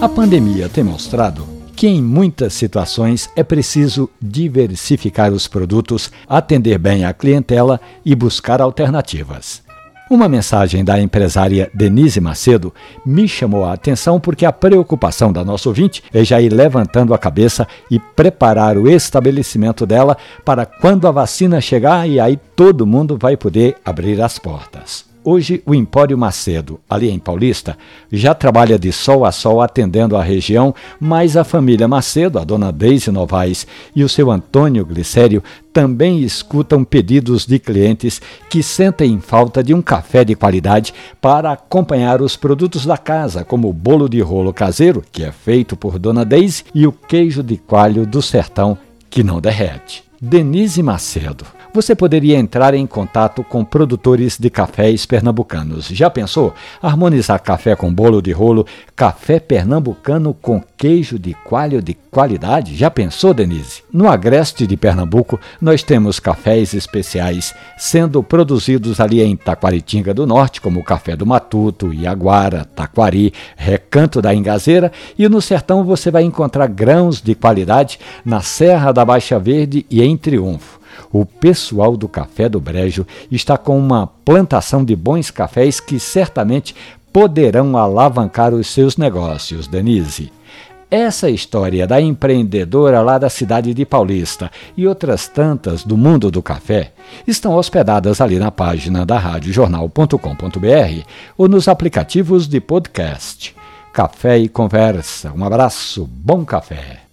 A pandemia tem mostrado que em muitas situações é preciso diversificar os produtos, atender bem a clientela e buscar alternativas. Uma mensagem da empresária Denise Macedo me chamou a atenção porque a preocupação da nossa ouvinte é já ir levantando a cabeça e preparar o estabelecimento dela para quando a vacina chegar e aí todo mundo vai poder abrir as portas. Hoje, o Empório Macedo, ali em Paulista, já trabalha de sol a sol atendendo a região, mas a família Macedo, a dona Deise Novaes e o seu Antônio Glicério também escutam pedidos de clientes que sentem falta de um café de qualidade para acompanhar os produtos da casa, como o bolo de rolo caseiro, que é feito por dona Deise, e o queijo de coalho do sertão, que não derrete. Denise Macedo você poderia entrar em contato com produtores de cafés pernambucanos. Já pensou? Harmonizar café com bolo de rolo, café pernambucano com queijo de coalho de qualidade? Já pensou, Denise? No agreste de Pernambuco, nós temos cafés especiais sendo produzidos ali em Taquaritinga do Norte, como o café do Matuto, Iaguara, Taquari, Recanto da Engazeira, e no sertão você vai encontrar grãos de qualidade na Serra da Baixa Verde e em Triunfo o pessoal do Café do Brejo está com uma plantação de bons cafés que certamente poderão alavancar os seus negócios, Denise. Essa história da empreendedora lá da cidade de Paulista e outras tantas do mundo do café estão hospedadas ali na página da radiojornal.com.br ou nos aplicativos de podcast. Café e conversa. Um abraço, bom café.